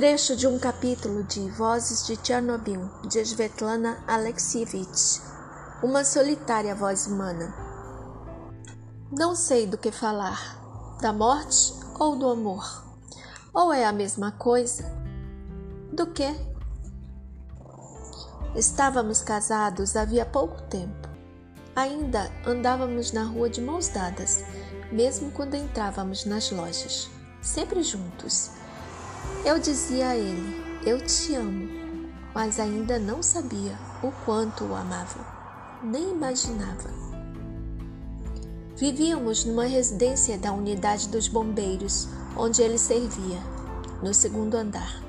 Trecho de um capítulo de Vozes de Chernobyl, de Svetlana Alexievich. Uma solitária voz humana. Não sei do que falar, da morte ou do amor. Ou é a mesma coisa? Do que? Estávamos casados havia pouco tempo. Ainda andávamos na rua de mãos dadas, mesmo quando entrávamos nas lojas, sempre juntos eu dizia a ele: Eu te amo, mas ainda não sabia o quanto o amava, nem imaginava. Vivíamos numa residência da unidade dos bombeiros, onde ele servia, no segundo andar.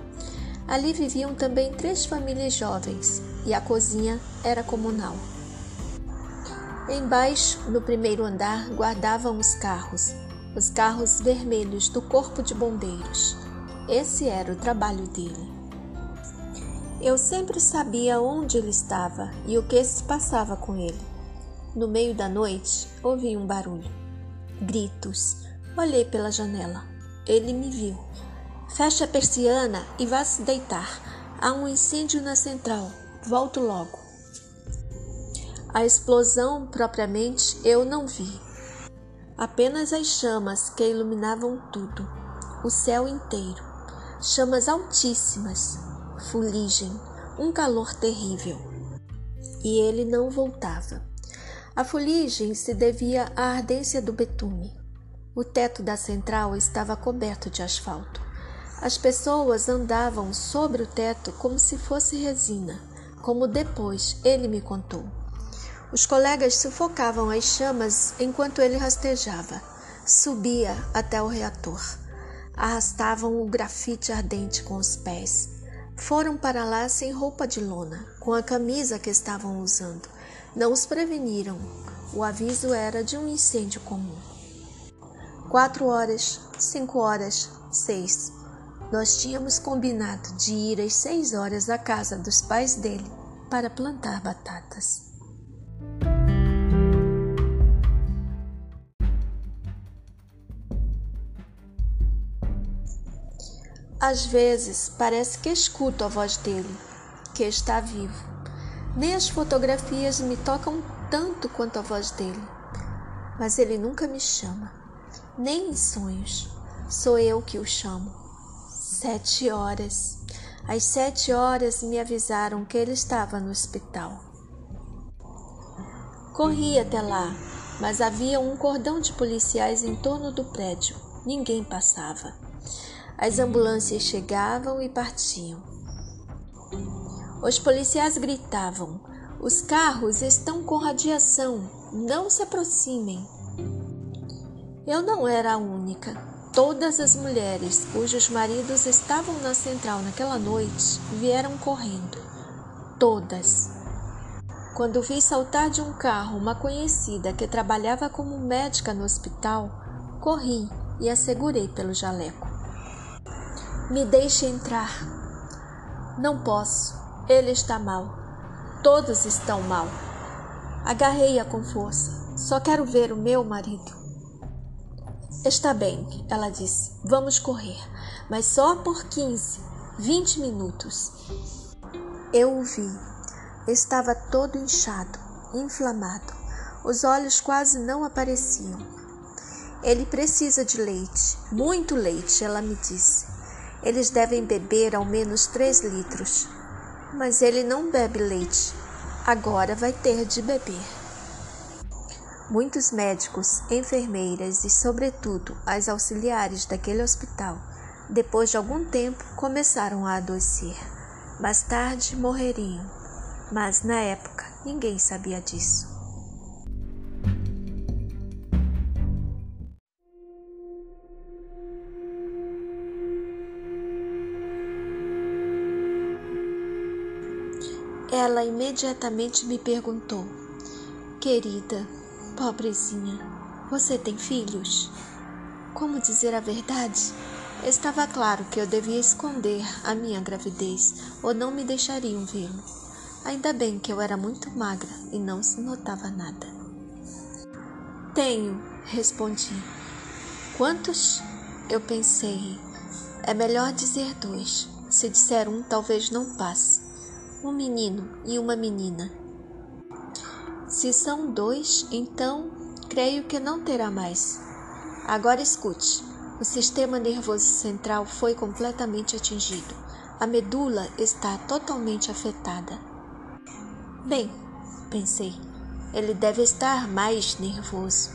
Ali viviam também três famílias jovens e a cozinha era comunal. Embaixo, no primeiro andar, guardavam os carros, os carros vermelhos do Corpo de Bombeiros. Esse era o trabalho dele. Eu sempre sabia onde ele estava e o que se passava com ele. No meio da noite, ouvi um barulho. Gritos. Olhei pela janela. Ele me viu. Feche a persiana e vá se deitar. Há um incêndio na central. Volto logo. A explosão propriamente eu não vi. Apenas as chamas que iluminavam tudo, o céu inteiro chamas altíssimas, fuligem, um calor terrível. E ele não voltava. A fuligem se devia à ardência do betume. O teto da central estava coberto de asfalto. As pessoas andavam sobre o teto como se fosse resina, como depois ele me contou. Os colegas sufocavam as chamas enquanto ele rastejava. Subia até o reator arrastavam o grafite ardente com os pés. Foram para lá sem roupa de lona, com a camisa que estavam usando. Não os preveniram. O aviso era de um incêndio comum. Quatro horas, cinco horas, seis. Nós tínhamos combinado de ir às seis horas à casa dos pais dele para plantar batatas. Às vezes parece que escuto a voz dele, que está vivo. Nem as fotografias me tocam tanto quanto a voz dele. Mas ele nunca me chama, nem em sonhos. Sou eu que o chamo. Sete horas. Às sete horas me avisaram que ele estava no hospital. Corri até lá, mas havia um cordão de policiais em torno do prédio. Ninguém passava. As ambulâncias chegavam e partiam. Os policiais gritavam: Os carros estão com radiação, não se aproximem. Eu não era a única. Todas as mulheres cujos maridos estavam na central naquela noite vieram correndo. Todas. Quando vi saltar de um carro uma conhecida que trabalhava como médica no hospital, corri e a segurei pelo jaleco. Me deixe entrar. Não posso. Ele está mal. Todos estão mal. Agarrei-a com força. Só quero ver o meu marido. Está bem, ela disse. Vamos correr, mas só por 15, 20 minutos. Eu o vi. Estava todo inchado, inflamado. Os olhos quase não apareciam. Ele precisa de leite, muito leite, ela me disse. Eles devem beber ao menos três litros. Mas ele não bebe leite. Agora vai ter de beber. Muitos médicos, enfermeiras e, sobretudo, as auxiliares daquele hospital, depois de algum tempo, começaram a adoecer. Mais tarde morreriam, mas na época ninguém sabia disso. Ela imediatamente me perguntou: Querida, pobrezinha, você tem filhos? Como dizer a verdade? Estava claro que eu devia esconder a minha gravidez ou não me deixariam vê-lo. Ainda bem que eu era muito magra e não se notava nada. Tenho, respondi. Quantos? Eu pensei. É melhor dizer dois. Se disser um, talvez não passe. Um menino e uma menina. Se são dois, então creio que não terá mais. Agora escute: o sistema nervoso central foi completamente atingido. A medula está totalmente afetada. Bem, pensei, ele deve estar mais nervoso.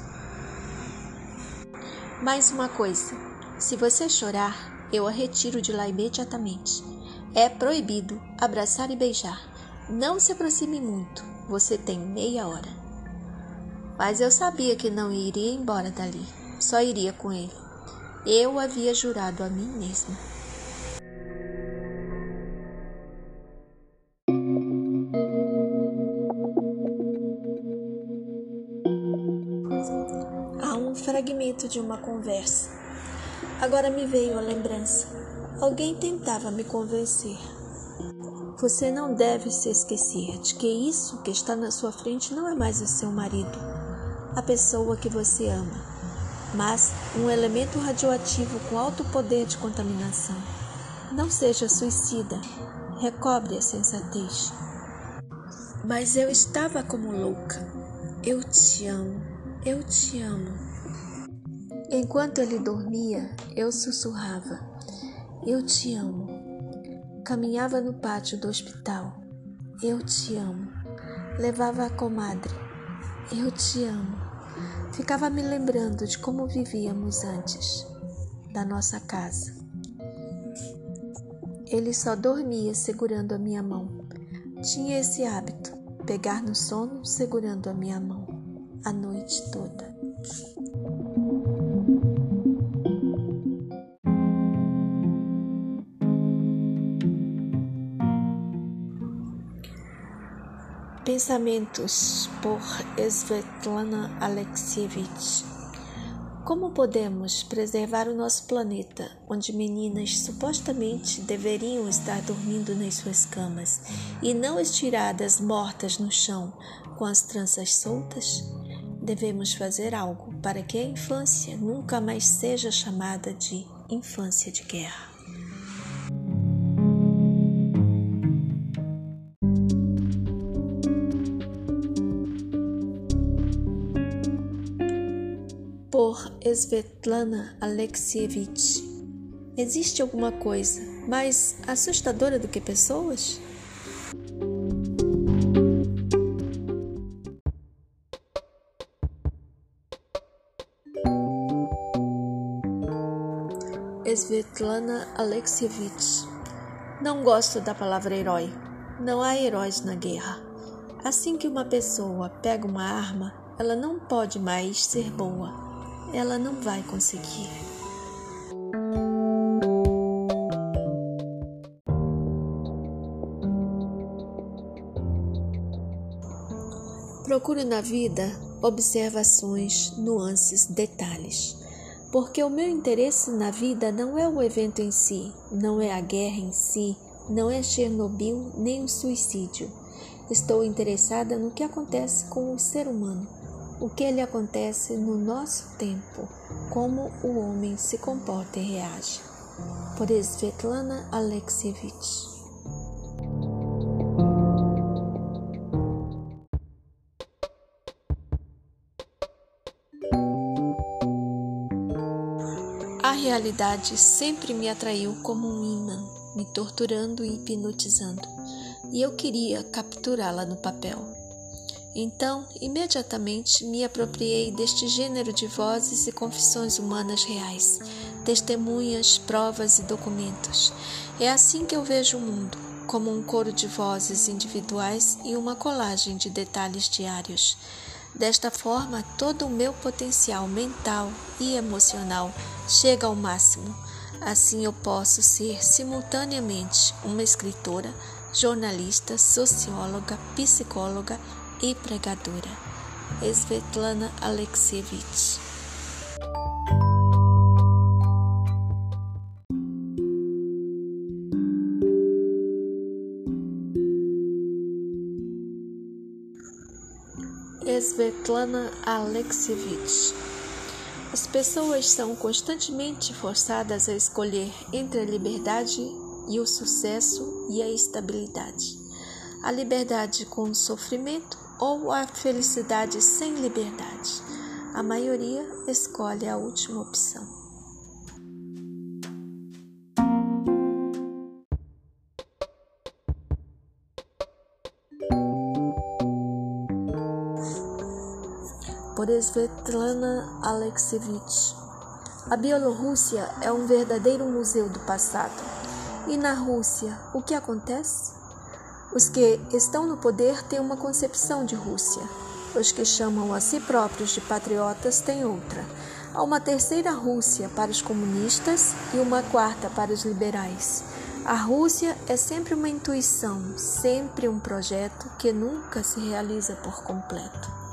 Mais uma coisa: se você chorar, eu a retiro de lá imediatamente. É proibido abraçar e beijar. Não se aproxime muito, você tem meia hora. Mas eu sabia que não iria embora dali, só iria com ele. Eu havia jurado a mim mesma. fragmento de uma conversa. Agora me veio a lembrança. Alguém tentava me convencer. Você não deve se esquecer de que isso que está na sua frente não é mais o seu marido, a pessoa que você ama, mas um elemento radioativo com alto poder de contaminação. Não seja suicida, recobre a sensatez. Mas eu estava como louca. Eu te amo, eu te amo. Enquanto ele dormia, eu sussurrava: Eu te amo. Caminhava no pátio do hospital. Eu te amo. Levava a comadre. Eu te amo. Ficava me lembrando de como vivíamos antes, da nossa casa. Ele só dormia segurando a minha mão. Tinha esse hábito, pegar no sono segurando a minha mão, a noite toda. Pensamentos por Svetlana Alexievich. Como podemos preservar o nosso planeta, onde meninas supostamente deveriam estar dormindo nas suas camas e não estiradas mortas no chão com as tranças soltas? Devemos fazer algo para que a infância nunca mais seja chamada de infância de guerra. Svetlana Alexievich. Existe alguma coisa mais assustadora do que pessoas? Svetlana Alexievich. Não gosto da palavra herói. Não há heróis na guerra. Assim que uma pessoa pega uma arma, ela não pode mais ser boa ela não vai conseguir. Procuro na vida observações, nuances, detalhes, porque o meu interesse na vida não é o evento em si, não é a guerra em si, não é Chernobyl nem o suicídio. Estou interessada no que acontece com o ser humano o que lhe acontece no nosso tempo, como o homem se comporta e reage. Por Svetlana Alexievich. A realidade sempre me atraiu como um imã, me torturando e hipnotizando, e eu queria capturá-la no papel. Então, imediatamente me apropriei deste gênero de vozes e confissões humanas reais, testemunhas, provas e documentos. É assim que eu vejo o mundo, como um coro de vozes individuais e uma colagem de detalhes diários. Desta forma, todo o meu potencial mental e emocional chega ao máximo. Assim, eu posso ser simultaneamente uma escritora, jornalista, socióloga, psicóloga e pregadora, Svetlana Alexievich. Svetlana Alexievich. As pessoas são constantemente forçadas a escolher entre a liberdade e o sucesso e a estabilidade, a liberdade com o sofrimento ou a felicidade sem liberdade. A maioria escolhe a última opção. Por Svetlana Alexievich. A Bielorrússia é um verdadeiro museu do passado. E na Rússia, o que acontece? Os que estão no poder têm uma concepção de Rússia. Os que chamam a si próprios de patriotas têm outra. Há uma terceira Rússia para os comunistas e uma quarta para os liberais. A Rússia é sempre uma intuição, sempre um projeto que nunca se realiza por completo.